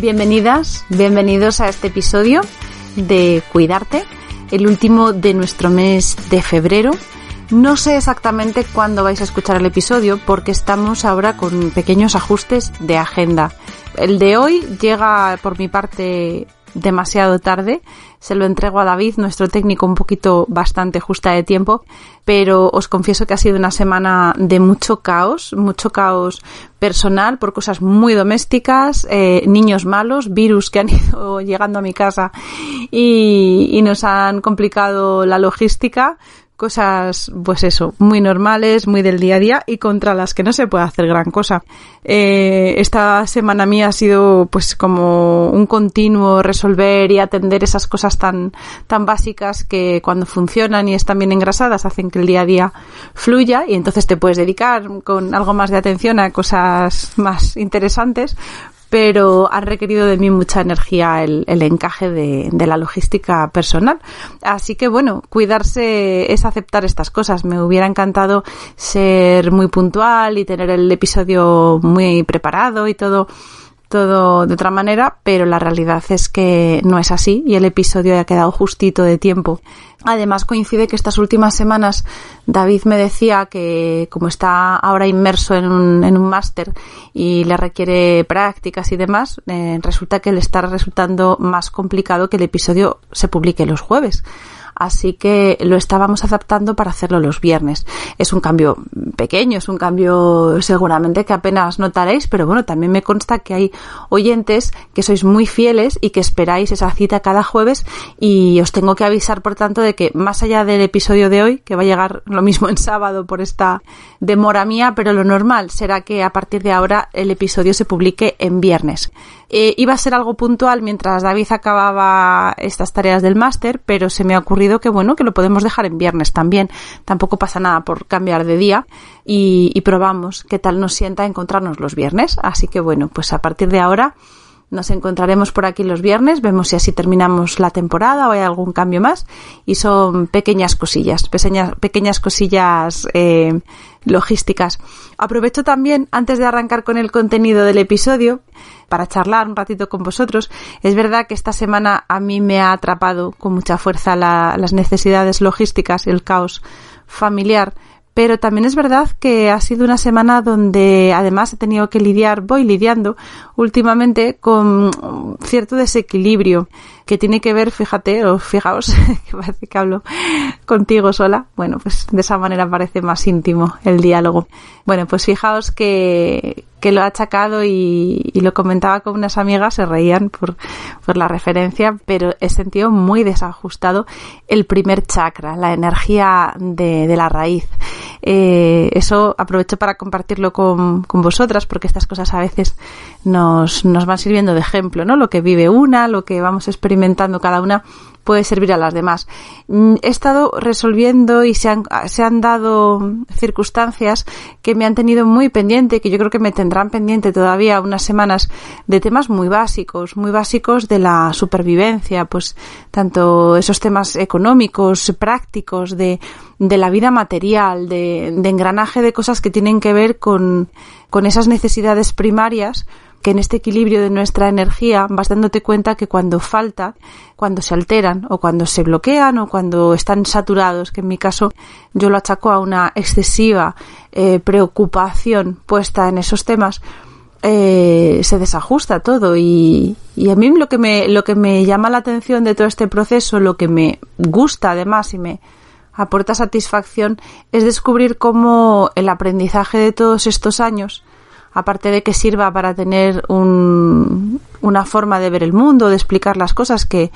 Bienvenidas, bienvenidos a este episodio de Cuidarte, el último de nuestro mes de febrero. No sé exactamente cuándo vais a escuchar el episodio porque estamos ahora con pequeños ajustes de agenda. El de hoy llega por mi parte demasiado tarde. Se lo entrego a David, nuestro técnico, un poquito bastante justa de tiempo, pero os confieso que ha sido una semana de mucho caos, mucho caos personal por cosas muy domésticas, eh, niños malos, virus que han ido llegando a mi casa y, y nos han complicado la logística cosas, pues eso, muy normales, muy del día a día y contra las que no se puede hacer gran cosa. Eh, esta semana mía ha sido pues como un continuo resolver y atender esas cosas tan, tan básicas que cuando funcionan y están bien engrasadas hacen que el día a día fluya y entonces te puedes dedicar con algo más de atención a cosas más interesantes pero ha requerido de mí mucha energía el, encaje de, la logística personal. Así que bueno, cuidarse es aceptar estas cosas. Me hubiera encantado ser muy puntual y tener el episodio muy preparado y todo todo de otra manera, pero la realidad es que no es así y el episodio ha quedado justito de tiempo. Además coincide que estas últimas semanas David me decía que como está ahora inmerso en un, en un máster y le requiere prácticas y demás, eh, resulta que le está resultando más complicado que el episodio se publique los jueves así que lo estábamos adaptando para hacerlo los viernes. Es un cambio pequeño, es un cambio seguramente que apenas notaréis, pero bueno, también me consta que hay oyentes que sois muy fieles y que esperáis esa cita cada jueves y os tengo que avisar, por tanto, de que más allá del episodio de hoy, que va a llegar lo mismo en sábado por esta demora mía, pero lo normal será que a partir de ahora el episodio se publique en viernes. Eh, iba a ser algo puntual mientras David acababa estas tareas del máster, pero se me ha ocurrido que bueno, que lo podemos dejar en viernes también. Tampoco pasa nada por cambiar de día y, y probamos qué tal nos sienta encontrarnos los viernes. Así que bueno, pues a partir de ahora nos encontraremos por aquí los viernes, vemos si así terminamos la temporada o hay algún cambio más. Y son pequeñas cosillas, pequeñas, pequeñas cosillas eh, logísticas. Aprovecho también, antes de arrancar con el contenido del episodio, para charlar un ratito con vosotros. Es verdad que esta semana a mí me ha atrapado con mucha fuerza las necesidades logísticas y el caos familiar pero también es verdad que ha sido una semana donde además he tenido que lidiar, voy lidiando últimamente con cierto desequilibrio que tiene que ver, fíjate, o fijaos, que parece que hablo contigo sola. Bueno, pues de esa manera parece más íntimo el diálogo. Bueno, pues fijaos que, que lo ha achacado y, lo comentaba con unas amigas, se reían por, por la referencia, pero he sentido muy desajustado el primer chakra, la energía de, de la raíz. Eh, eso aprovecho para compartirlo con, con, vosotras porque estas cosas a veces nos, nos van sirviendo de ejemplo, ¿no? Lo que vive una, lo que vamos experimentando cada una puede servir a las demás. Mm, he estado resolviendo y se han, se han dado circunstancias que me han tenido muy pendiente, que yo creo que me tendrán pendiente todavía unas semanas de temas muy básicos, muy básicos de la supervivencia, pues tanto esos temas económicos, prácticos, de, de la vida material, de, de engranaje de cosas que tienen que ver con, con esas necesidades primarias que en este equilibrio de nuestra energía vas dándote cuenta que cuando falta, cuando se alteran o cuando se bloquean o cuando están saturados, que en mi caso yo lo achaco a una excesiva eh, preocupación puesta en esos temas, eh, se desajusta todo. Y, y, a mí lo que me lo que me llama la atención de todo este proceso lo que me gusta además y me aporta satisfacción es descubrir cómo el aprendizaje de todos estos años aparte de que sirva para tener un, una forma de ver el mundo, de explicar las cosas que,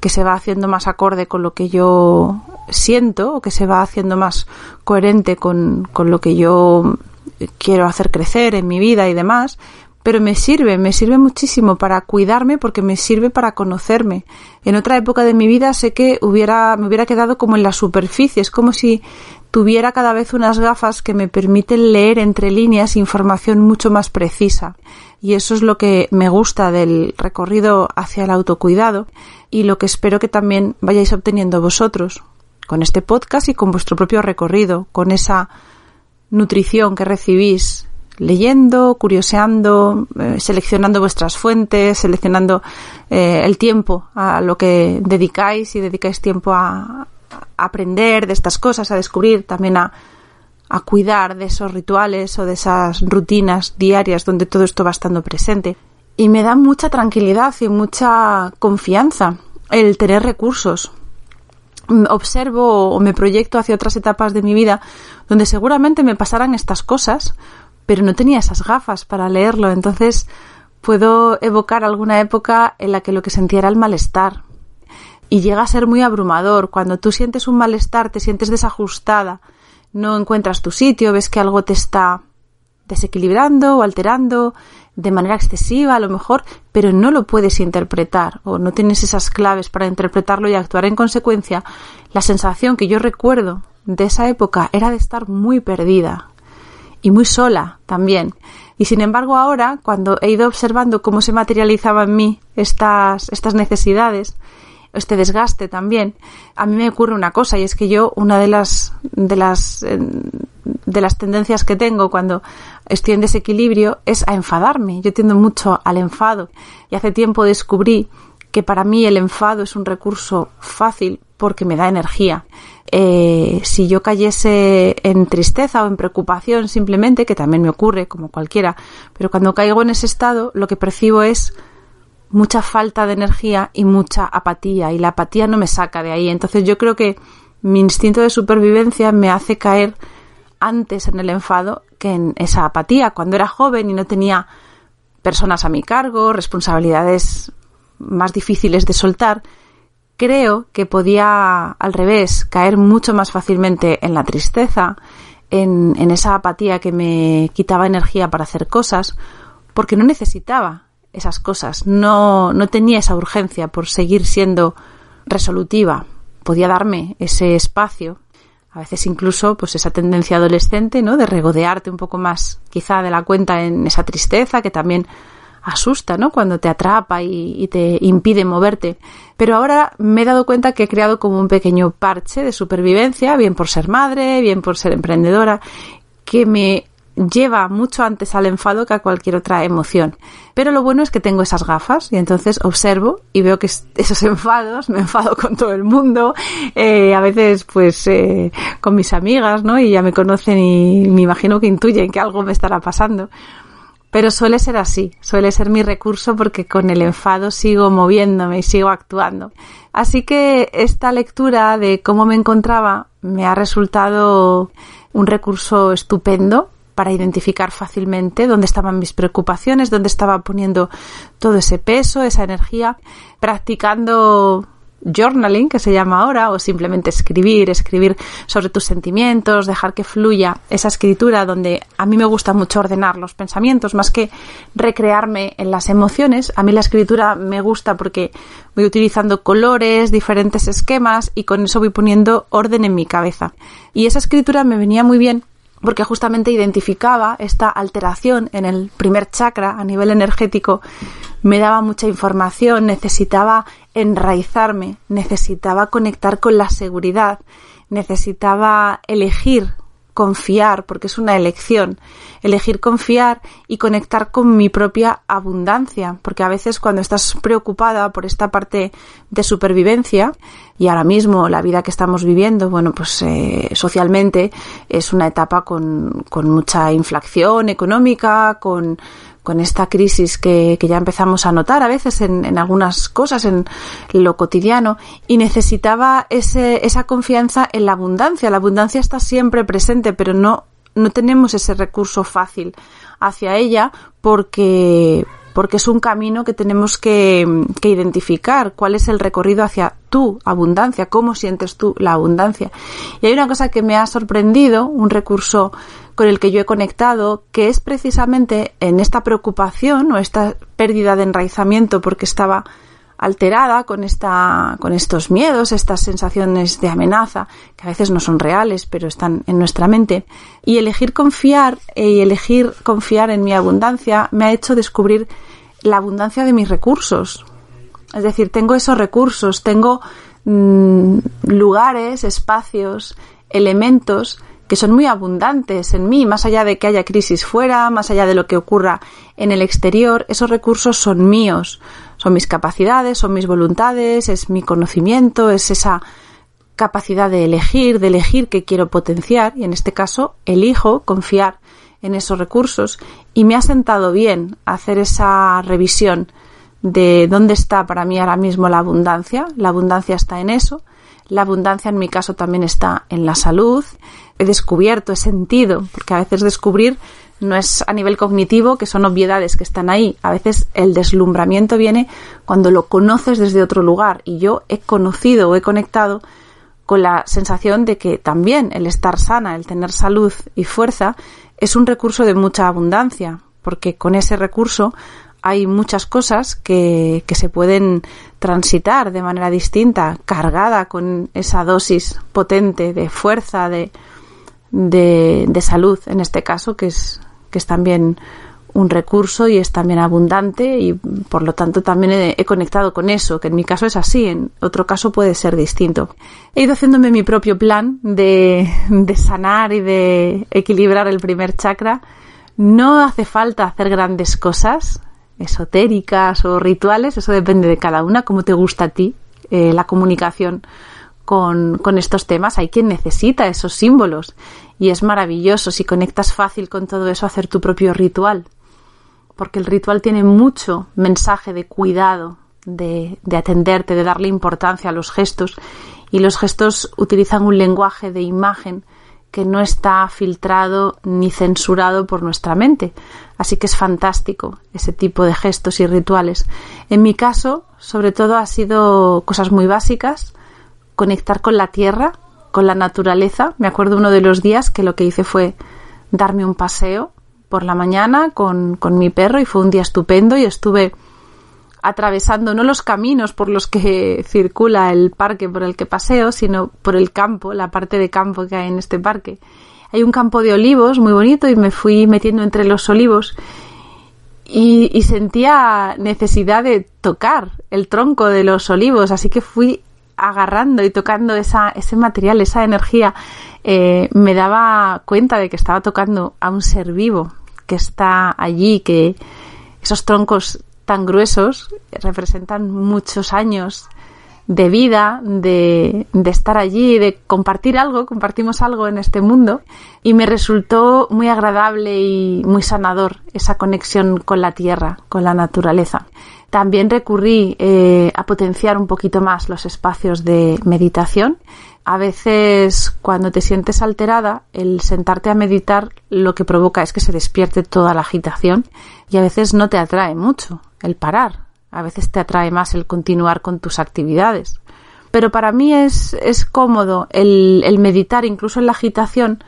que se va haciendo más acorde con lo que yo siento o que se va haciendo más coherente con, con lo que yo quiero hacer crecer en mi vida y demás, pero me sirve, me sirve muchísimo para cuidarme porque me sirve para conocerme. En otra época de mi vida sé que hubiera, me hubiera quedado como en la superficie, es como si tuviera cada vez unas gafas que me permiten leer entre líneas información mucho más precisa. Y eso es lo que me gusta del recorrido hacia el autocuidado y lo que espero que también vayáis obteniendo vosotros con este podcast y con vuestro propio recorrido, con esa nutrición que recibís leyendo, curioseando, eh, seleccionando vuestras fuentes, seleccionando eh, el tiempo a lo que dedicáis y dedicáis tiempo a, aprender de estas cosas, a descubrir, también a, a cuidar de esos rituales o de esas rutinas diarias donde todo esto va estando presente. Y me da mucha tranquilidad y mucha confianza el tener recursos. Observo o me proyecto hacia otras etapas de mi vida donde seguramente me pasarán estas cosas, pero no tenía esas gafas para leerlo. Entonces puedo evocar alguna época en la que lo que sentía era el malestar, y llega a ser muy abrumador. Cuando tú sientes un malestar, te sientes desajustada, no encuentras tu sitio, ves que algo te está desequilibrando o alterando de manera excesiva a lo mejor, pero no lo puedes interpretar o no tienes esas claves para interpretarlo y actuar en consecuencia, la sensación que yo recuerdo de esa época era de estar muy perdida y muy sola también. Y sin embargo ahora, cuando he ido observando cómo se materializaban en mí estas, estas necesidades, este desgaste también, a mí me ocurre una cosa y es que yo una de las de las eh, de las tendencias que tengo cuando estoy en desequilibrio es a enfadarme. Yo tiendo mucho al enfado y hace tiempo descubrí que para mí el enfado es un recurso fácil porque me da energía. Eh, si yo cayese en tristeza o en preocupación simplemente, que también me ocurre como cualquiera, pero cuando caigo en ese estado lo que percibo es mucha falta de energía y mucha apatía y la apatía no me saca de ahí. Entonces yo creo que mi instinto de supervivencia me hace caer antes en el enfado que en esa apatía. Cuando era joven y no tenía personas a mi cargo, responsabilidades más difíciles de soltar, creo que podía al revés caer mucho más fácilmente en la tristeza, en, en esa apatía que me quitaba energía para hacer cosas, porque no necesitaba esas cosas. No, no tenía esa urgencia por seguir siendo resolutiva. Podía darme ese espacio. A veces incluso, pues esa tendencia adolescente, ¿no? De regodearte un poco más, quizá de la cuenta en esa tristeza que también asusta, ¿no? Cuando te atrapa y, y, te impide moverte. Pero ahora me he dado cuenta que he creado como un pequeño parche de supervivencia, bien por ser madre, bien por ser emprendedora, que me lleva mucho antes al enfado que a cualquier otra emoción. Pero lo bueno es que tengo esas gafas y entonces observo y veo que esos enfados, me enfado con todo el mundo, eh, a veces pues eh, con mis amigas, ¿no? Y ya me conocen y me imagino que intuyen que algo me estará pasando. Pero suele ser así, suele ser mi recurso porque con el enfado sigo moviéndome y sigo actuando. Así que esta lectura de cómo me encontraba me ha resultado un recurso estupendo para identificar fácilmente dónde estaban mis preocupaciones, dónde estaba poniendo todo ese peso, esa energía, practicando journaling, que se llama ahora, o simplemente escribir, escribir sobre tus sentimientos, dejar que fluya esa escritura donde a mí me gusta mucho ordenar los pensamientos, más que recrearme en las emociones. A mí la escritura me gusta porque voy utilizando colores, diferentes esquemas y con eso voy poniendo orden en mi cabeza. Y esa escritura me venía muy bien porque justamente identificaba esta alteración en el primer chakra a nivel energético, me daba mucha información, necesitaba enraizarme, necesitaba conectar con la seguridad, necesitaba elegir confiar, porque es una elección, elegir confiar y conectar con mi propia abundancia, porque a veces cuando estás preocupada por esta parte de supervivencia, y ahora mismo la vida que estamos viviendo, bueno, pues eh, socialmente es una etapa con, con mucha inflación económica, con con esta crisis que, ya empezamos a notar a veces en, en, algunas cosas, en lo cotidiano, y necesitaba ese, esa confianza en la abundancia. La abundancia está siempre presente, pero no, no tenemos ese recurso fácil hacia ella porque, porque es un camino que tenemos que, que, identificar cuál es el recorrido hacia tu abundancia, cómo sientes tú la abundancia. Y hay una cosa que me ha sorprendido, un recurso con el que yo he conectado, que es precisamente en esta preocupación o esta pérdida de enraizamiento porque estaba alterada con esta con estos miedos, estas sensaciones de amenaza que a veces no son reales, pero están en nuestra mente y elegir confiar y elegir confiar en mi abundancia me ha hecho descubrir la abundancia de mis recursos. Es decir, tengo esos recursos, tengo mmm, lugares, espacios, elementos que son muy abundantes en mí, más allá de que haya crisis fuera, más allá de lo que ocurra en el exterior, esos recursos son míos, son mis capacidades, son mis voluntades, es mi conocimiento, es esa capacidad de elegir, de elegir qué quiero potenciar y en este caso elijo confiar en esos recursos y me ha sentado bien hacer esa revisión de dónde está para mí ahora mismo la abundancia. La abundancia está en eso. La abundancia en mi caso también está en la salud, he descubierto, he sentido, porque a veces descubrir no es a nivel cognitivo, que son obviedades que están ahí. A veces el deslumbramiento viene cuando lo conoces desde otro lugar. Y yo he conocido o he conectado con la sensación de que también el estar sana, el tener salud y fuerza, es un recurso de mucha abundancia, porque con ese recurso hay muchas cosas que, que, se pueden transitar de manera distinta, cargada con esa dosis potente de fuerza, de, de, de salud, en este caso, que es, que es también un recurso y es también abundante y por lo tanto también he, conectado con eso, que en mi caso es así, en otro caso puede ser distinto. He ido haciéndome mi propio plan de, de sanar y de equilibrar el primer chakra. No hace falta hacer grandes cosas esotéricas o rituales, eso depende de cada una, como te gusta a ti, eh, la comunicación con, con, estos temas. Hay quien necesita esos símbolos y es maravilloso si conectas fácil con todo eso hacer tu propio ritual, porque el ritual tiene mucho mensaje de cuidado, de, de atenderte, de darle importancia a los gestos y los gestos utilizan un lenguaje de imagen que no está filtrado ni censurado por nuestra mente. Así que es fantástico ese tipo de gestos y rituales. En mi caso, sobre todo, ha sido cosas muy básicas, conectar con la tierra, con la naturaleza. Me acuerdo uno de los días que lo que hice fue darme un paseo por la mañana con, con mi perro y fue un día estupendo y estuve atravesando no los caminos por los que circula el parque por el que paseo, sino por el campo, la parte de campo que hay en este parque. Hay un campo de olivos muy bonito y me fui metiendo entre los olivos y, y sentía necesidad de tocar el tronco de los olivos, así que fui agarrando y tocando ese material, esa energía, eh, me daba cuenta de que estaba tocando a un ser vivo que está allí, que esos troncos tan gruesos representan muchos años de vida, de, de, estar allí, de compartir algo, compartimos algo en este mundo y me resultó muy agradable y muy sanador esa conexión con la tierra, con la naturaleza. También recurrí eh, a potenciar un poquito más los espacios de meditación. A veces cuando te sientes alterada, el sentarte a meditar lo que provoca es que se despierte toda la agitación y a veces no te atrae mucho el parar. A veces te atrae más el continuar con tus actividades. Pero para mí es, es cómodo el, el meditar incluso en la agitación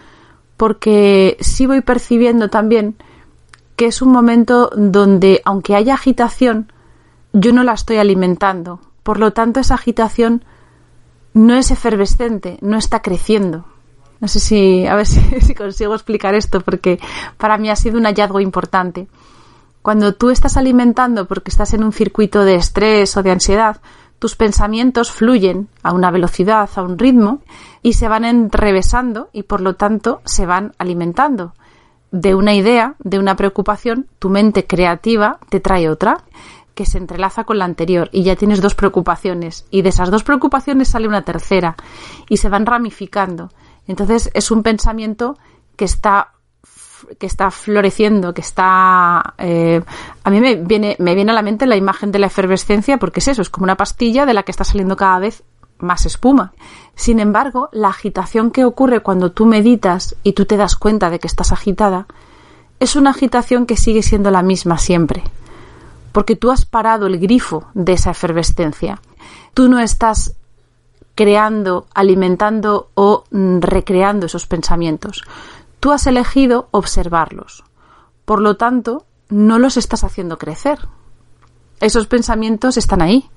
porque sí voy percibiendo también que es un momento donde, aunque haya agitación, yo no la estoy alimentando. Por lo tanto, esa agitación no es efervescente, no está creciendo. No sé si, a ver si, si, consigo explicar esto, porque para mí ha sido un hallazgo importante. Cuando tú estás alimentando porque estás en un circuito de estrés o de ansiedad, tus pensamientos fluyen a una velocidad, a un ritmo, y se van enrevesando y por lo tanto se van alimentando. De una idea, de una preocupación, tu mente creativa te trae otra que se entrelaza con la anterior y ya tienes dos preocupaciones y de esas dos preocupaciones sale una tercera y se van ramificando. Entonces es un pensamiento que está que está floreciendo, que está... Eh, a mí me viene, me viene a la mente la imagen de la efervescencia porque es eso, es como una pastilla de la que está saliendo cada vez más espuma. Sin embargo, la agitación que ocurre cuando tú meditas y tú te das cuenta de que estás agitada, es una agitación que sigue siendo la misma siempre. Porque tú has parado el grifo de esa efervescencia. Tú no estás creando, alimentando o mm, recreando esos pensamientos. Tú has elegido observarlos. Por lo tanto, no los estás haciendo crecer. Esos pensamientos están ahí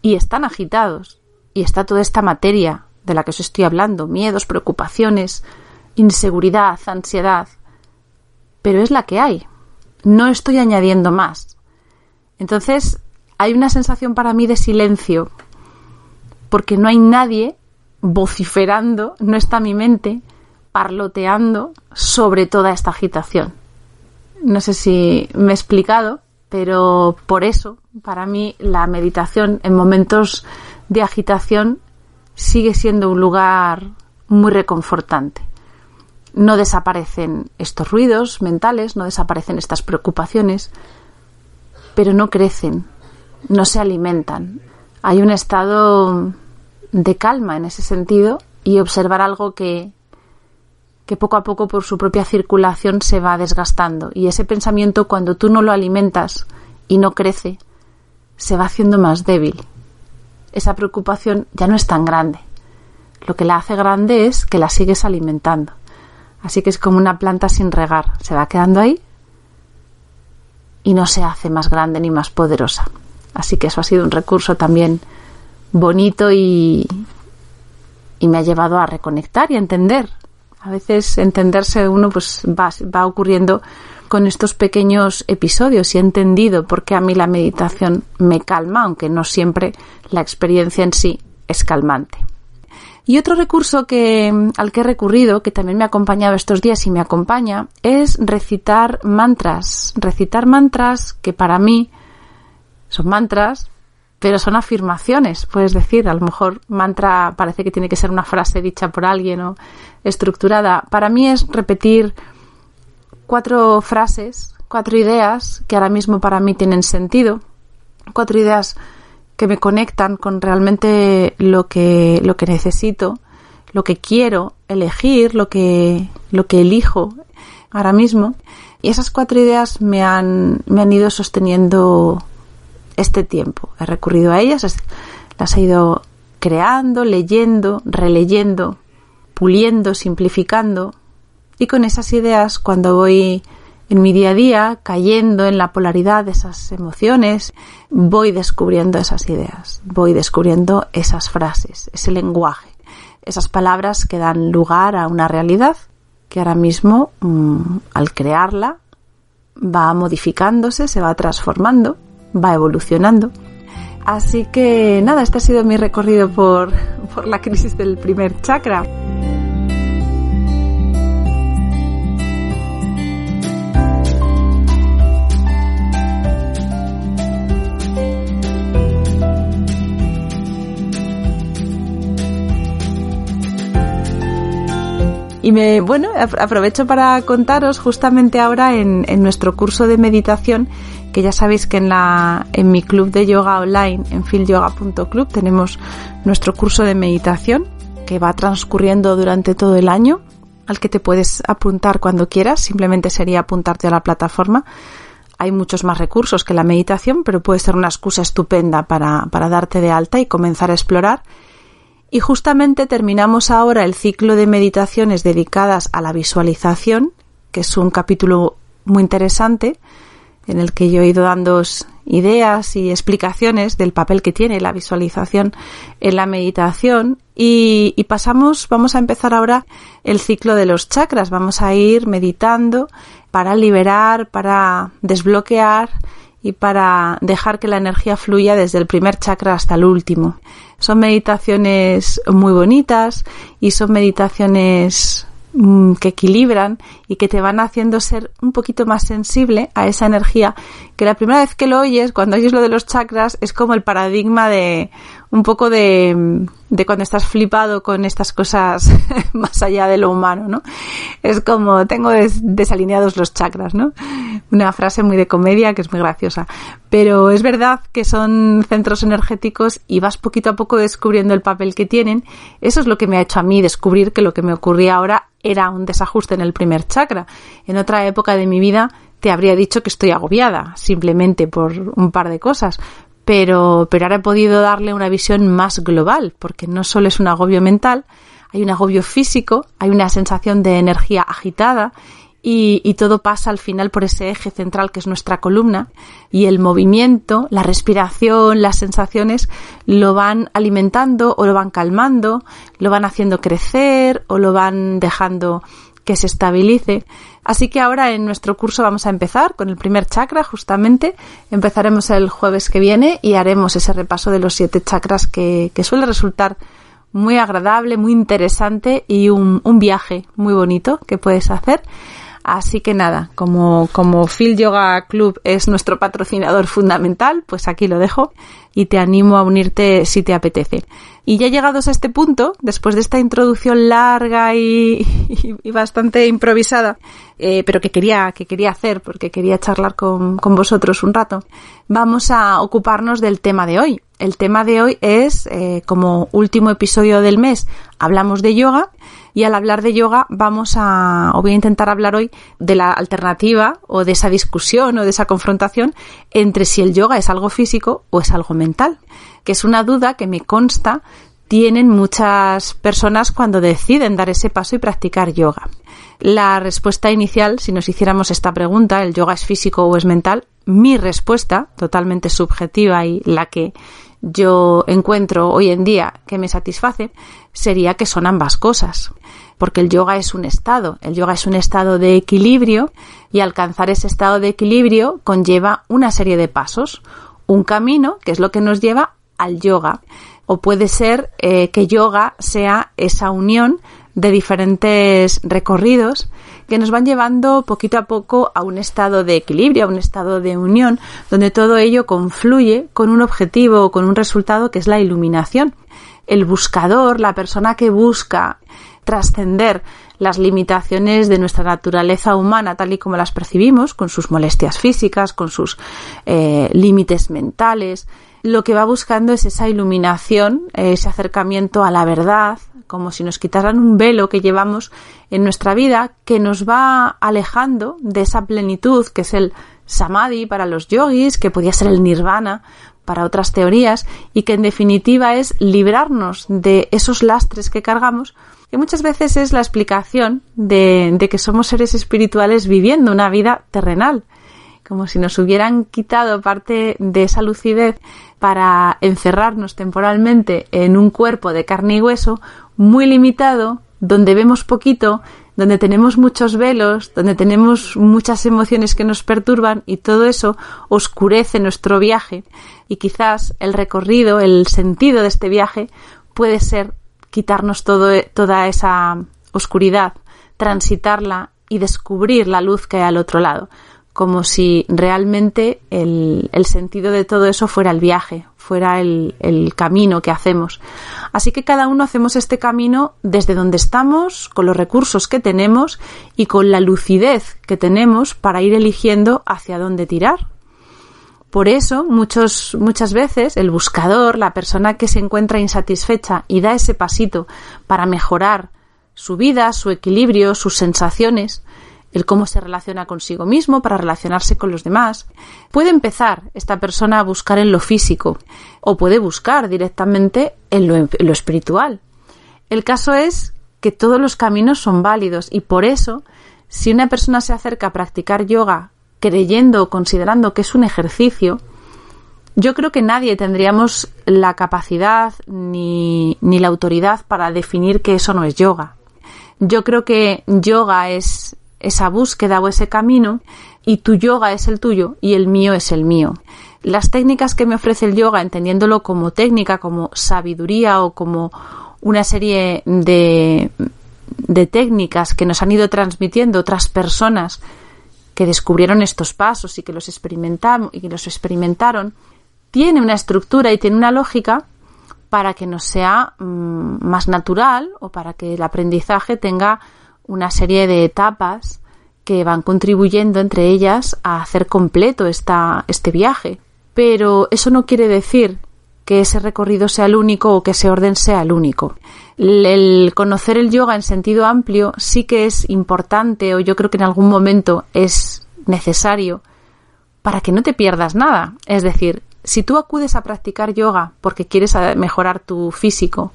y están agitados. Y está toda esta materia de la que os estoy hablando, miedos, preocupaciones, inseguridad, ansiedad. Pero es la que hay. No estoy añadiendo más. Entonces, hay una sensación para mí de silencio, porque no hay nadie vociferando, no está mi mente parloteando sobre toda esta agitación. No sé si me he explicado, pero por eso, para mí, la meditación en momentos de agitación sigue siendo un lugar muy reconfortante. No desaparecen estos ruidos mentales, no desaparecen estas preocupaciones, pero no crecen, no se alimentan. Hay un estado de calma en ese sentido y observar algo que que poco a poco por su propia circulación se va desgastando. Y ese pensamiento, cuando tú no lo alimentas y no crece, se va haciendo más débil. Esa preocupación ya no es tan grande. Lo que la hace grande es que la sigues alimentando. Así que es como una planta sin regar. Se va quedando ahí y no se hace más grande ni más poderosa. Así que eso ha sido un recurso también bonito y, y me ha llevado a reconectar y a entender a veces entenderse uno pues va, va ocurriendo con estos pequeños episodios y he entendido por qué a mí la meditación me calma, aunque no siempre la experiencia en sí es calmante. Y otro recurso que, al que he recurrido, que también me ha acompañado estos días y me acompaña, es recitar mantras. Recitar mantras que para mí son mantras, pero son afirmaciones, puedes decir, a lo mejor mantra parece que tiene que ser una frase dicha por alguien o estructurada. Para mí es repetir cuatro frases, cuatro ideas que ahora mismo para mí tienen sentido, cuatro ideas que me conectan con realmente lo que, lo que necesito, lo que quiero elegir, lo que, lo que elijo ahora mismo. Y esas cuatro ideas me han, me han ido sosteniendo este tiempo. He recurrido a ellas, las he ido creando, leyendo, releyendo, puliendo, simplificando. Y con esas ideas, cuando voy en mi día a día cayendo en la polaridad de esas emociones, voy descubriendo esas ideas, voy descubriendo esas frases, ese lenguaje, esas palabras que dan lugar a una realidad que ahora mismo, mm, al crearla, va modificándose, se va transformando va evolucionando. Así que nada, este ha sido mi recorrido por, por la crisis del primer chakra. Y me, bueno, aprovecho para contaros justamente ahora en, nuestro curso de meditación que ya sabéis que en, la, en mi club de yoga online, en fieldyoga.club, tenemos nuestro curso de meditación que va transcurriendo durante todo el año, al que te puedes apuntar cuando quieras, simplemente sería apuntarte a la plataforma. Hay muchos más recursos que la meditación, pero puede ser una excusa estupenda para, para darte de alta y comenzar a explorar. Y justamente terminamos ahora el ciclo de meditaciones dedicadas a la visualización, que es un capítulo muy interesante, en el que yo he ido dando ideas y explicaciones del papel que tiene la visualización en la meditación. Y, pasamos, vamos a empezar ahora el ciclo de los chakras, vamos a ir meditando para liberar, para desbloquear y para dejar que la energía fluya desde el primer chakra hasta el último. Son meditaciones muy bonitas y son meditaciones mm, que equilibran y que te van haciendo ser un poquito más sensible a esa energía que la primera vez que lo oyes, cuando oyes lo de los chakras, es como el paradigma de un poco de, de cuando estás flipado con estas cosas más allá de lo humano, ¿no? Es como tengo desalineados los chakras, ¿no? Una frase muy de comedia que es muy graciosa. Pero es verdad que son centros energéticos y vas poquito a poco descubriendo el papel que tienen. Eso es lo que me ha hecho a mí descubrir que lo que me ocurría ahora era un desajuste en el primer chakra. En otra época de mi vida te habría dicho que estoy agobiada, simplemente por un par de cosas, pero, pero ahora he podido darle una visión más global, porque no solo es un agobio mental, hay un agobio físico, hay una sensación de energía agitada y, y, todo pasa al final por ese eje central que es nuestra columna y el movimiento, la respiración, las sensaciones lo van alimentando o lo van calmando, lo van haciendo crecer o lo van dejando que se estabilice. Así que ahora en nuestro curso vamos a empezar con el primer chakra, justamente. Empezaremos el jueves que viene y haremos ese repaso de los siete chakras que, suele resultar muy agradable, muy interesante y un viaje muy bonito que puedes hacer. Así que nada, como, como Phil Yoga Club es nuestro patrocinador fundamental, pues aquí lo dejo y te animo a unirte si te apetece. Y ya llegados a este punto, después de esta introducción larga y, y, bastante improvisada, eh, pero que quería, que quería hacer porque quería charlar con, con, vosotros un rato, vamos a ocuparnos del tema de hoy. El tema de hoy es, eh, como último episodio del mes, hablamos de yoga y al hablar de yoga vamos a, o voy a intentar hablar hoy de la alternativa o de esa discusión o de esa confrontación entre si el yoga es algo físico o es algo mental, que es una duda que me consta tienen muchas personas cuando deciden dar ese paso y practicar yoga. La respuesta inicial, si nos hiciéramos esta pregunta, ¿el yoga es físico o es mental? Mi respuesta, totalmente subjetiva y la que yo encuentro hoy en día que me satisface, sería que son ambas cosas. Porque el yoga es un estado, el yoga es un estado de equilibrio y alcanzar ese estado de equilibrio conlleva una serie de pasos, un camino que es lo que nos lleva al yoga. O puede ser eh, que yoga sea esa unión de diferentes recorridos que nos van llevando poquito a poco a un estado de equilibrio, a un estado de unión, donde todo ello confluye con un objetivo o con un resultado que es la iluminación. El buscador, la persona que busca trascender las limitaciones de nuestra naturaleza humana tal y como las percibimos, con sus molestias físicas, con sus eh, límites mentales, lo que va buscando es esa iluminación, ese acercamiento a la verdad, como si nos quitaran un velo que llevamos en nuestra vida que nos va alejando de esa plenitud que es el samadhi para los yogis, que podía ser el nirvana para otras teorías y que en definitiva es librarnos de esos lastres que cargamos, que muchas veces es la explicación de, de que somos seres espirituales viviendo una vida terrenal. Como si nos hubieran quitado parte de esa lucidez para encerrarnos temporalmente en un cuerpo de carne y hueso muy limitado, donde vemos poquito, donde tenemos muchos velos, donde tenemos muchas emociones que nos perturban y todo eso oscurece nuestro viaje. Y quizás el recorrido, el sentido de este viaje puede ser quitarnos todo, toda esa oscuridad, transitarla y descubrir la luz que hay al otro lado como si realmente el, el, sentido de todo eso fuera el viaje, fuera el, el, camino que hacemos. Así que cada uno hacemos este camino desde donde estamos, con los recursos que tenemos y con la lucidez que tenemos para ir eligiendo hacia dónde tirar. Por eso, muchas veces, el buscador, la persona que se encuentra insatisfecha y da ese pasito para mejorar su vida, su equilibrio, sus sensaciones, el cómo se relaciona consigo mismo para relacionarse con los demás. Puede empezar esta persona a buscar en lo físico o puede buscar directamente en lo espiritual. El caso es que todos los caminos son válidos y por eso, si una persona se acerca a practicar yoga creyendo o considerando que es un ejercicio, yo creo que nadie tendríamos la capacidad ni, ni la autoridad para definir que eso no es yoga. Yo creo que yoga es esa búsqueda o ese camino y tu yoga es el tuyo y el mío es el mío. Las técnicas que me ofrece el yoga, entendiéndolo como técnica, como sabiduría o como una serie de, de técnicas que nos han ido transmitiendo otras personas que descubrieron estos pasos y que los experimentaron y que los experimentaron, tiene una estructura y tiene una lógica para que nos sea mm, más natural o para que el aprendizaje tenga una serie de etapas que van contribuyendo entre ellas a hacer completo esta, este viaje. Pero eso no quiere decir que ese recorrido sea el único o que ese orden sea el único. El conocer el yoga en sentido amplio sí que es importante o yo creo que en algún momento es necesario para que no te pierdas nada. Es decir, si tú acudes a practicar yoga porque quieres mejorar tu físico,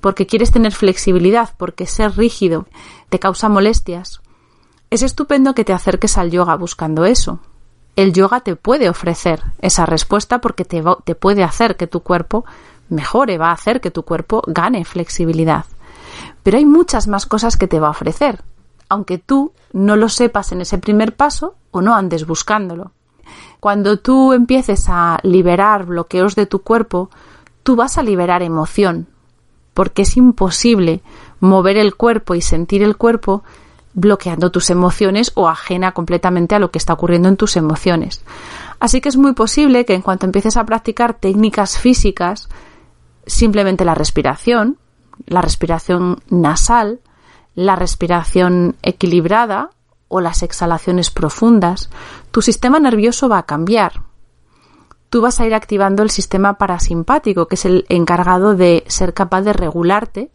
porque quieres tener flexibilidad, porque ser rígido te causa molestias, es estupendo que te acerques al yoga buscando eso. El yoga te puede ofrecer esa respuesta porque te, puede hacer que tu cuerpo mejore, va a hacer que tu cuerpo gane flexibilidad. Pero hay muchas más cosas que te va a ofrecer, aunque tú no lo sepas en ese primer paso o no andes buscándolo. Cuando tú empieces a liberar bloqueos de tu cuerpo, tú vas a liberar emoción, porque es imposible mover el cuerpo y sentir el cuerpo bloqueando tus emociones o ajena completamente a lo que está ocurriendo en tus emociones. Así que es muy posible que en cuanto empieces a practicar técnicas físicas, simplemente la respiración, la respiración nasal, la respiración equilibrada o las exhalaciones profundas, tu sistema nervioso va a cambiar. Tú vas a ir activando el sistema parasimpático, que es el encargado de ser capaz de regularte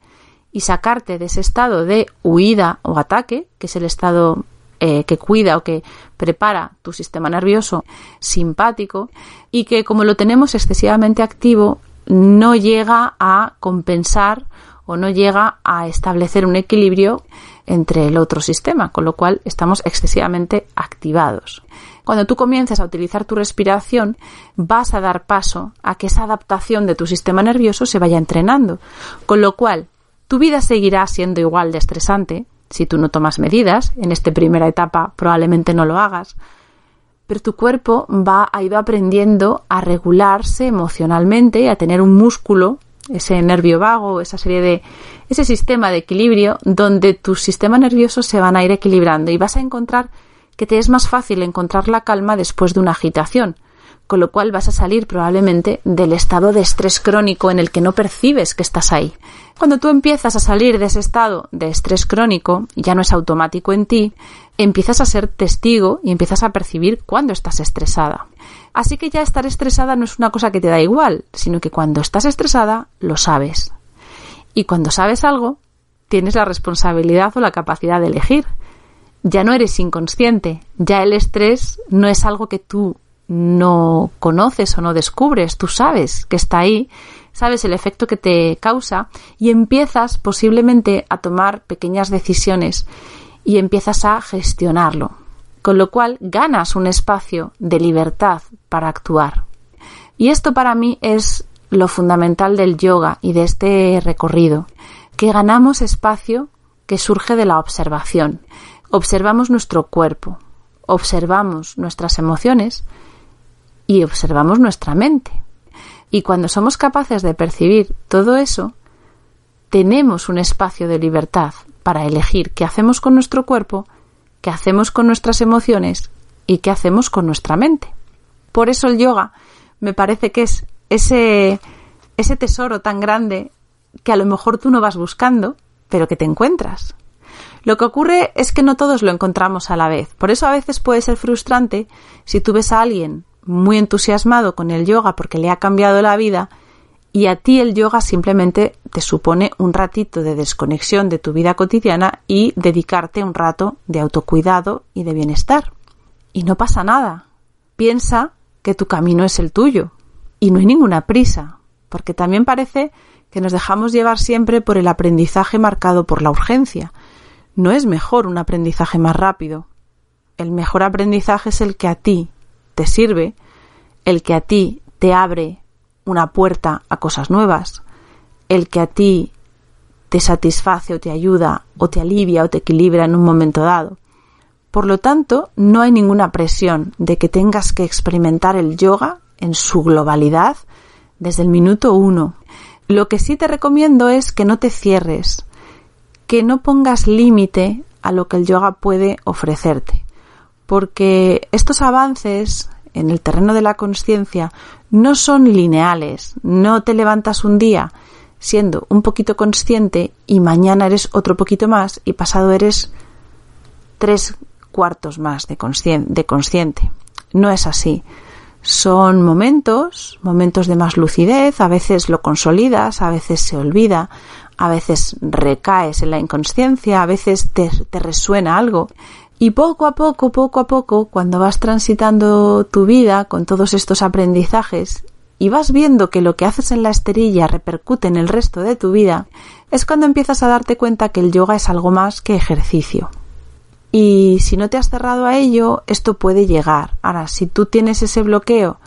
y sacarte de ese estado de huida o ataque, que es el estado eh, que cuida o que prepara tu sistema nervioso simpático y que como lo tenemos excesivamente activo no llega a compensar o no llega a establecer un equilibrio entre el otro sistema, con lo cual estamos excesivamente activados. Cuando tú comiences a utilizar tu respiración, vas a dar paso a que esa adaptación de tu sistema nervioso se vaya entrenando, con lo cual tu vida seguirá siendo igual de estresante si tú no tomas medidas. En esta primera etapa probablemente no lo hagas. Pero tu cuerpo va a ir aprendiendo a regularse emocionalmente y a tener un músculo, ese nervio vago, esa serie de ese sistema de equilibrio donde tus sistemas nerviosos se van a ir equilibrando y vas a encontrar que te es más fácil encontrar la calma después de una agitación con lo cual vas a salir probablemente del estado de estrés crónico en el que no percibes que estás ahí. Cuando tú empiezas a salir de ese estado de estrés crónico, ya no es automático en ti, empiezas a ser testigo y empiezas a percibir cuando estás estresada. Así que ya estar estresada no es una cosa que te da igual, sino que cuando estás estresada lo sabes. Y cuando sabes algo, tienes la responsabilidad o la capacidad de elegir. Ya no eres inconsciente, ya el estrés no es algo que tú no conoces o no descubres, tú sabes que está ahí, sabes el efecto que te causa y empiezas posiblemente a tomar pequeñas decisiones y empiezas a gestionarlo, con lo cual ganas un espacio de libertad para actuar. Y esto para mí es lo fundamental del yoga y de este recorrido, que ganamos espacio que surge de la observación. Observamos nuestro cuerpo, observamos nuestras emociones, y observamos nuestra mente. Y cuando somos capaces de percibir todo eso, tenemos un espacio de libertad para elegir qué hacemos con nuestro cuerpo, qué hacemos con nuestras emociones y qué hacemos con nuestra mente. Por eso el yoga me parece que es ese, ese tesoro tan grande que a lo mejor tú no vas buscando, pero que te encuentras. Lo que ocurre es que no todos lo encontramos a la vez. Por eso a veces puede ser frustrante si tú ves a alguien muy entusiasmado con el yoga porque le ha cambiado la vida y a ti el yoga simplemente te supone un ratito de desconexión de tu vida cotidiana y dedicarte un rato de autocuidado y de bienestar. Y no pasa nada. Piensa que tu camino es el tuyo y no hay ninguna prisa, porque también parece que nos dejamos llevar siempre por el aprendizaje marcado por la urgencia. No es mejor un aprendizaje más rápido. El mejor aprendizaje es el que a ti te sirve, el que a ti te abre una puerta a cosas nuevas, el que a ti te satisface o te ayuda o te alivia o te equilibra en un momento dado. Por lo tanto, no hay ninguna presión de que tengas que experimentar el yoga en su globalidad desde el minuto uno. Lo que sí te recomiendo es que no te cierres, que no pongas límite a lo que el yoga puede ofrecerte, porque estos avances en el terreno de la conciencia no son lineales, no te levantas un día siendo un poquito consciente y mañana eres otro poquito más y pasado eres tres cuartos más de, consciente. No es así. Son momentos, momentos de más lucidez, a veces lo consolidas, a veces se olvida, a veces recaes en la inconsciencia, a veces te resuena algo. Y poco a poco, poco a poco, cuando vas transitando tu vida con todos estos aprendizajes y vas viendo que lo que haces en la esterilla repercute en el resto de tu vida, es cuando empiezas a darte cuenta que el yoga es algo más que ejercicio. Y si no te has cerrado a ello, esto puede llegar. Ahora, si tú tienes ese bloqueo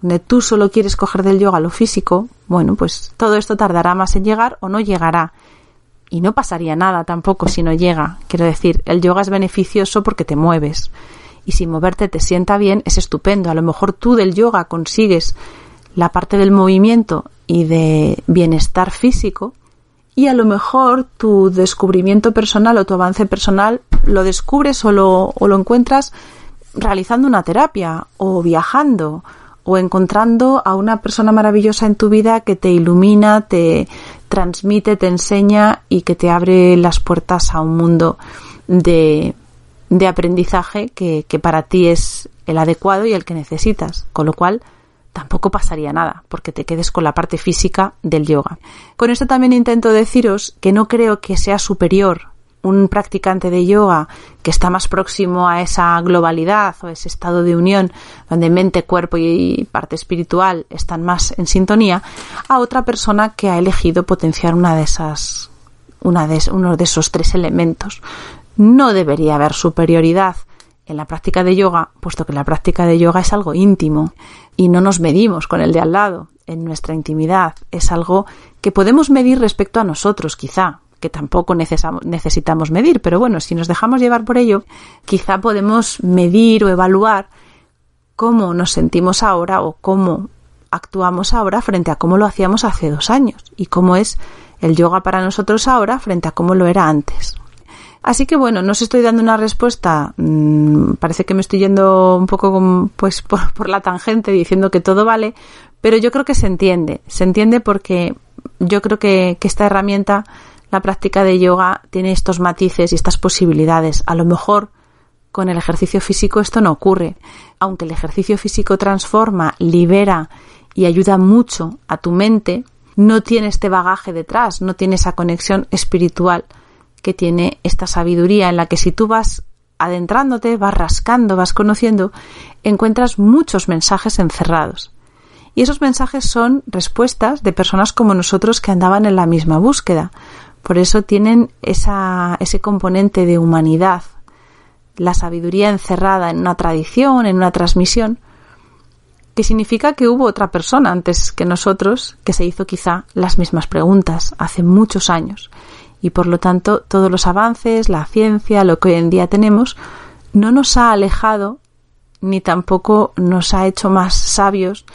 donde tú solo quieres coger del yoga lo físico, bueno, pues todo esto tardará más en llegar o no llegará. Y no pasaría nada tampoco si no llega. Quiero decir, el yoga es beneficioso porque te mueves. Y si moverte te sienta bien, es estupendo. A lo mejor tú del yoga consigues la parte del movimiento y de bienestar físico y a lo mejor tu descubrimiento personal o tu avance personal lo descubres o lo, o lo encuentras realizando una terapia o viajando o encontrando a una persona maravillosa en tu vida que te ilumina, te transmite, te enseña y que te abre las puertas a un mundo de, de aprendizaje que, que para ti es el adecuado y el que necesitas. Con lo cual, tampoco pasaría nada, porque te quedes con la parte física del yoga. Con esto también intento deciros que no creo que sea superior un practicante de yoga que está más próximo a esa globalidad o ese estado de unión donde mente, cuerpo y parte espiritual están más en sintonía a otra persona que ha elegido potenciar una de esas uno de esos tres elementos. No debería haber superioridad en la práctica de yoga, puesto que la práctica de yoga es algo íntimo y no nos medimos con el de al lado en nuestra intimidad. Es algo que podemos medir respecto a nosotros, quizá, que tampoco necesitamos medir, pero bueno, si nos dejamos llevar por ello, quizá podemos medir o evaluar cómo nos sentimos ahora o cómo actuamos ahora frente a cómo lo hacíamos hace dos años y cómo es el yoga para nosotros ahora frente a cómo lo era antes. Así que bueno, no os estoy dando una respuesta. Mmm, parece que me estoy yendo un poco pues por, por, la tangente diciendo que todo vale, pero yo creo que se entiende. Se entiende porque yo creo que esta herramienta, la práctica de yoga, tiene estos matices y estas posibilidades. A lo mejor con el ejercicio físico esto no ocurre. Aunque el ejercicio físico transforma, libera y ayuda mucho a tu mente, no tiene este bagaje detrás, no tiene esa conexión espiritual que tiene esta sabiduría en la que si tú vas adentrándote, vas rascando, vas conociendo, encuentras muchos mensajes encerrados. Y esos mensajes son respuestas de personas como nosotros que andaban en la misma búsqueda. Por eso tienen esa, ese componente de humanidad, la sabiduría encerrada en una tradición, en una transmisión, que significa que hubo otra persona antes que nosotros que se hizo quizá las mismas preguntas hace muchos años. Y por lo tanto todos los avances, la ciencia, lo que hoy en día tenemos, no nos ha alejado ni tampoco nos ha hecho más sabios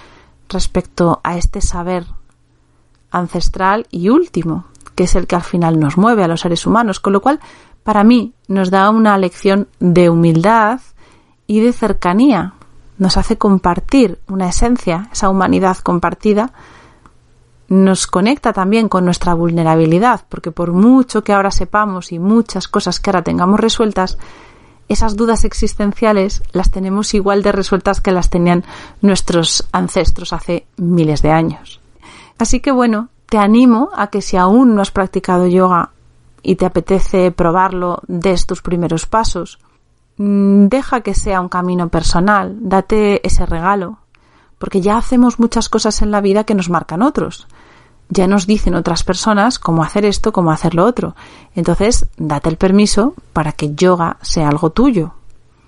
respecto a este saber ancestral y último, que es el que al final nos mueve a los seres humanos, con lo cual para mí nos da una lección de humildad y de cercanía, nos hace compartir una esencia, esa humanidad compartida, nos conecta también con nuestra vulnerabilidad, porque por mucho que ahora sepamos y muchas cosas que ahora tengamos resueltas, esas dudas existenciales las tenemos igual de resueltas que las tenían nuestros ancestros hace miles de años. Así que bueno, te animo a que si aún no has practicado yoga y te apetece probarlo, des tus primeros pasos. Mm, deja que sea un camino personal, date ese regalo, porque ya hacemos muchas cosas en la vida que nos marcan otros. Ya nos dicen otras personas cómo hacer esto, cómo hacer lo otro. Entonces, date el permiso para que yoga sea algo tuyo.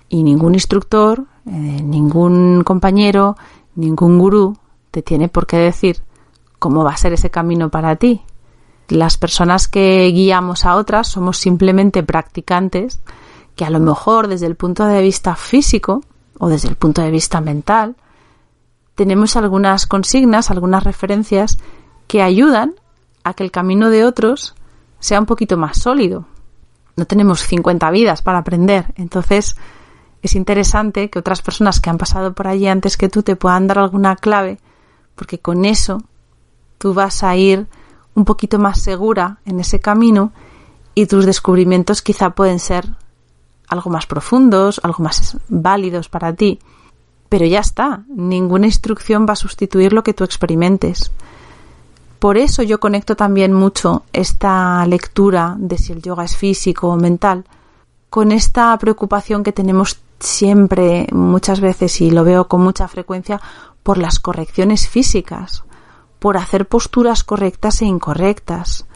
Y ningún instructor, eh, ningún compañero, ningún gurú te tiene por qué decir cómo va a ser ese camino para ti. Las personas que guiamos a otras somos simplemente practicantes que a lo mejor desde el punto de vista físico o desde el punto de vista mental, tenemos algunas consignas, algunas referencias que ayudan a que el camino de otros sea un poquito más sólido. No tenemos 50 vidas para aprender, entonces es interesante que otras personas que han pasado por allí antes que tú te puedan dar alguna clave, porque con eso tú vas a ir un poquito más segura en ese camino y tus descubrimientos quizá pueden ser algo más profundos, algo más válidos para ti. Pero ya está, ninguna instrucción va a sustituir lo que tú experimentes. Por eso yo conecto también mucho esta lectura de si el yoga es físico o mental con esta preocupación que tenemos siempre, muchas veces, y lo veo con mucha frecuencia, por las correcciones físicas, por hacer posturas correctas e incorrectas.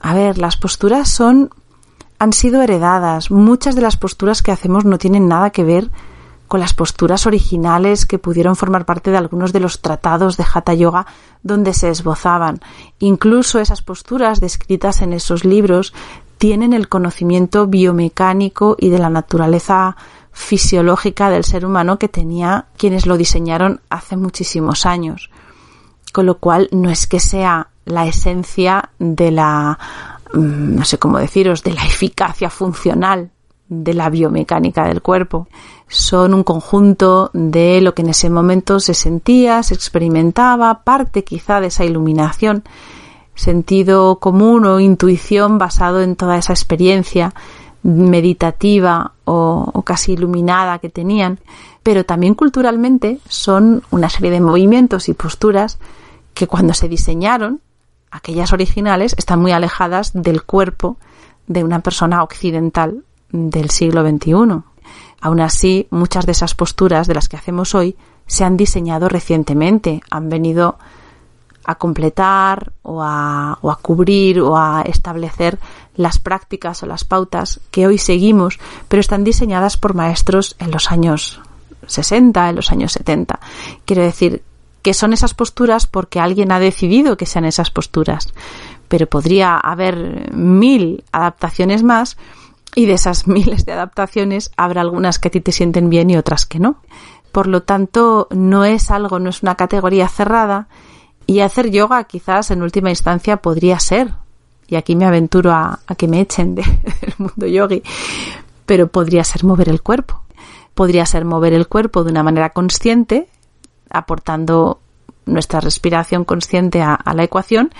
A ver, las posturas son han sido heredadas. Muchas de las posturas que hacemos no tienen nada que ver con las posturas originales que pudieron formar parte de algunos de los tratados de Hatha Yoga donde se esbozaban. Incluso esas posturas descritas en esos libros tienen el conocimiento biomecánico y de la naturaleza fisiológica del ser humano que tenía quienes lo diseñaron hace muchísimos años. Con lo cual no es que sea la esencia de la Mm, no sé cómo deciros, de la eficacia funcional de la biomecánica del cuerpo. Son un conjunto de lo que en ese momento se sentía, se experimentaba, parte quizá de esa iluminación, sentido común o intuición basado en toda esa experiencia meditativa o, o, casi iluminada que tenían, pero también culturalmente son una serie de movimientos y posturas que cuando se diseñaron aquellas originales están muy alejadas del cuerpo de una persona occidental del siglo XXI. Aún así, muchas de esas posturas de las que hacemos hoy se han diseñado recientemente, han venido a completar o a, o a, cubrir o a establecer las prácticas o las pautas que hoy seguimos, pero están diseñadas por maestros en los años 60, en los años 70. Quiero decir que son esas posturas porque alguien ha decidido que sean esas posturas. Pero podría haber mil adaptaciones más y de esas miles de adaptaciones habrá algunas que a ti te sienten bien y otras que no. Por lo tanto, no es algo, no es una categoría cerrada y hacer yoga quizás en última instancia podría ser, y aquí me aventuro a, que me echen del mundo yogi, pero podría ser mover el cuerpo. Podría ser mover el cuerpo de una manera consciente, aportando nuestra respiración consciente a, la ecuación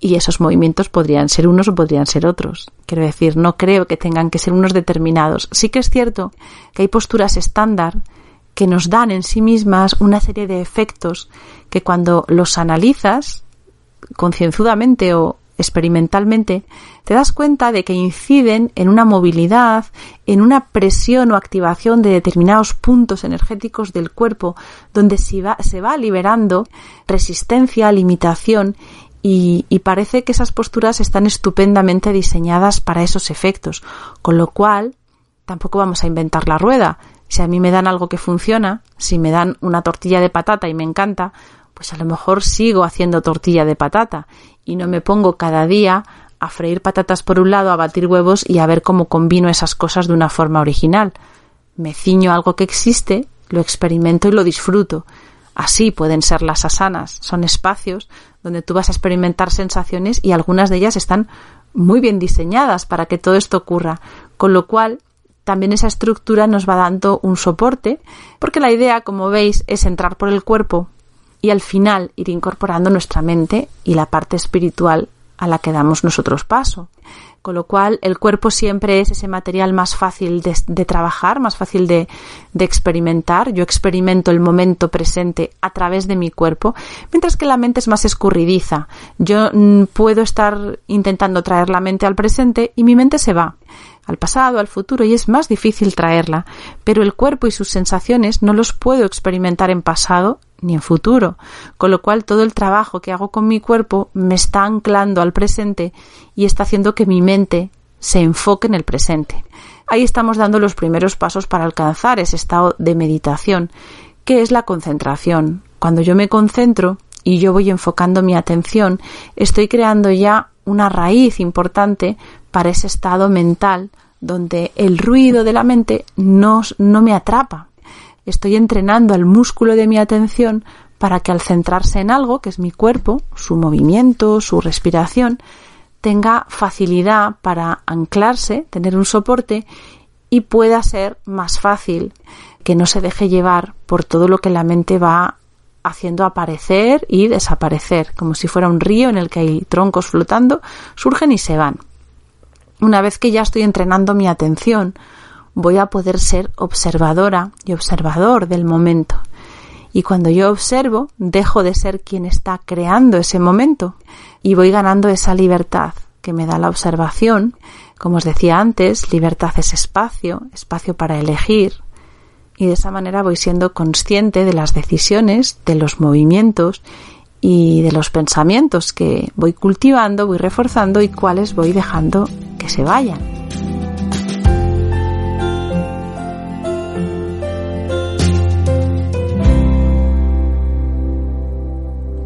y esos movimientos podrían ser unos o podrían ser otros. Quiero decir, no creo que tengan que ser unos determinados. Sí que es cierto que hay posturas estándar que nos dan en sí mismas una serie de efectos que cuando los analizas concienzudamente o, experimentalmente, te das cuenta de que inciden en una movilidad, en una presión o activación de determinados puntos energéticos del cuerpo, donde se va, liberando resistencia, limitación y, parece que esas posturas están estupendamente diseñadas para esos efectos, con lo cual tampoco vamos a inventar la rueda. Si a mí me dan algo que funciona, si me dan una tortilla de patata y me encanta, pues a lo mejor sigo haciendo tortilla de patata y no me pongo cada día a freír patatas por un lado, a batir huevos y a ver cómo combino esas cosas de una forma original. Me ciño a algo que existe, lo experimento y lo disfruto. Así pueden ser las asanas. Son espacios donde tú vas a experimentar sensaciones y algunas de ellas están muy bien diseñadas para que todo esto ocurra. Con lo cual, también esa estructura nos va dando un soporte, porque la idea, como veis, es entrar por el cuerpo y al final ir incorporando nuestra mente y la parte espiritual a la que damos nosotros paso. Con lo cual, el cuerpo siempre es ese material más fácil de, trabajar, más fácil de, de, experimentar. Yo experimento el momento presente a través de mi cuerpo, mientras que la mente es más escurridiza. Yo mm, puedo estar intentando traer la mente al presente y mi mente se va al pasado, al futuro, y es más difícil traerla, pero el cuerpo y sus sensaciones no los puedo experimentar en pasado ni en futuro, con lo cual todo el trabajo que hago con mi cuerpo me está anclando al presente y está haciendo que mi mente se enfoque en el presente. Ahí estamos dando los primeros pasos para alcanzar ese estado de meditación, que es la concentración. Cuando yo me concentro y yo voy enfocando mi atención, estoy creando ya una raíz importante para ese estado mental donde el ruido de la mente no, no me atrapa. Estoy entrenando al músculo de mi atención para que al centrarse en algo, que es mi cuerpo, su movimiento, su respiración, tenga facilidad para anclarse, tener un soporte y pueda ser más fácil que no se deje llevar por todo lo que la mente va haciendo aparecer y desaparecer, como si fuera un río en el que hay troncos flotando, surgen y se van. Una vez que ya estoy entrenando mi atención, voy a poder ser observadora y observador del momento. Y cuando yo observo, dejo de ser quien está creando ese momento y voy ganando esa libertad que me da la observación. Como os decía antes, libertad es espacio, espacio para elegir, y de esa manera voy siendo consciente de las decisiones, de los movimientos y de los pensamientos que voy cultivando, voy reforzando y cuáles voy dejando que se vayan.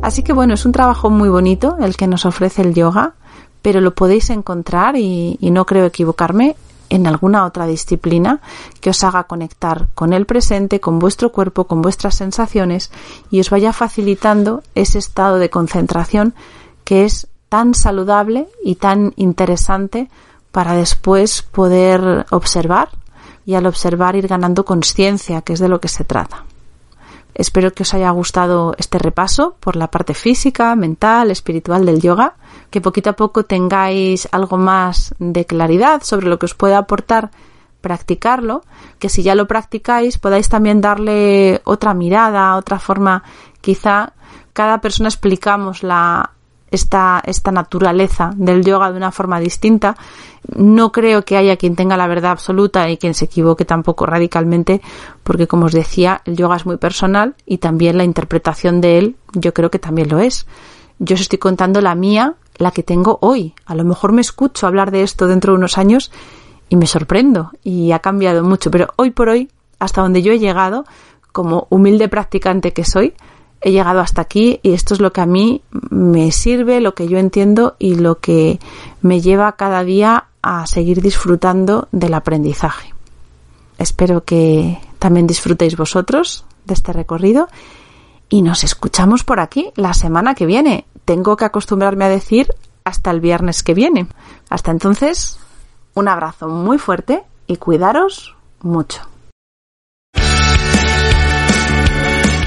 Así que bueno, es un trabajo muy bonito el que nos ofrece el yoga, pero lo podéis encontrar y, no creo equivocarme en alguna otra disciplina que os haga conectar con el presente, con vuestro cuerpo, con vuestras sensaciones y os vaya facilitando ese estado de concentración que es tan saludable y tan interesante para después poder observar y al observar ir ganando conciencia, que es de lo que se trata. Espero que os haya gustado este repaso por la parte física, mental, espiritual del yoga, que poquito a poco tengáis algo más de claridad sobre lo que os puede aportar practicarlo, que si ya lo practicáis podáis también darle otra mirada, otra forma, quizá cada persona explicamos la esta, esta naturaleza del yoga de una forma distinta. No creo que haya quien tenga la verdad absoluta y quien se equivoque tampoco radicalmente, porque como os decía, el yoga es muy personal y también la interpretación de él yo creo que también lo es. Yo os estoy contando la mía, la que tengo hoy. A lo mejor me escucho hablar de esto dentro de unos años y me sorprendo y ha cambiado mucho, pero hoy por hoy, hasta donde yo he llegado, como humilde practicante que soy, he llegado hasta aquí y esto es lo que a mí me sirve, lo que yo entiendo y lo que me lleva cada día a seguir disfrutando del aprendizaje. Espero que también disfrutéis vosotros de este recorrido y nos escuchamos por aquí la semana que viene. Tengo que acostumbrarme a decir hasta el viernes que viene. Hasta entonces, un abrazo muy fuerte y cuidaros mucho.